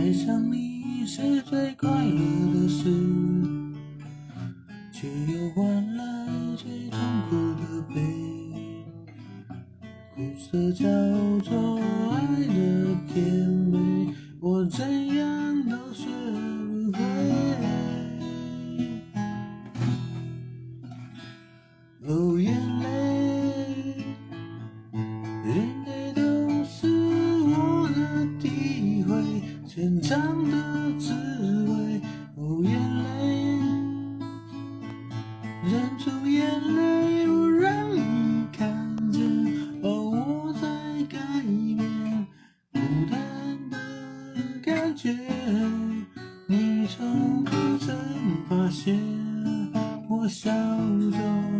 爱上你是最快乐的事，却又换来最痛苦的悲。苦涩叫做爱的甜美，我怎样都学不会。哦，眼泪，成长的滋味。哦，眼泪，忍住眼泪，不让你看见。哦，我在改变，孤单的感觉，你从不曾发现，我笑着。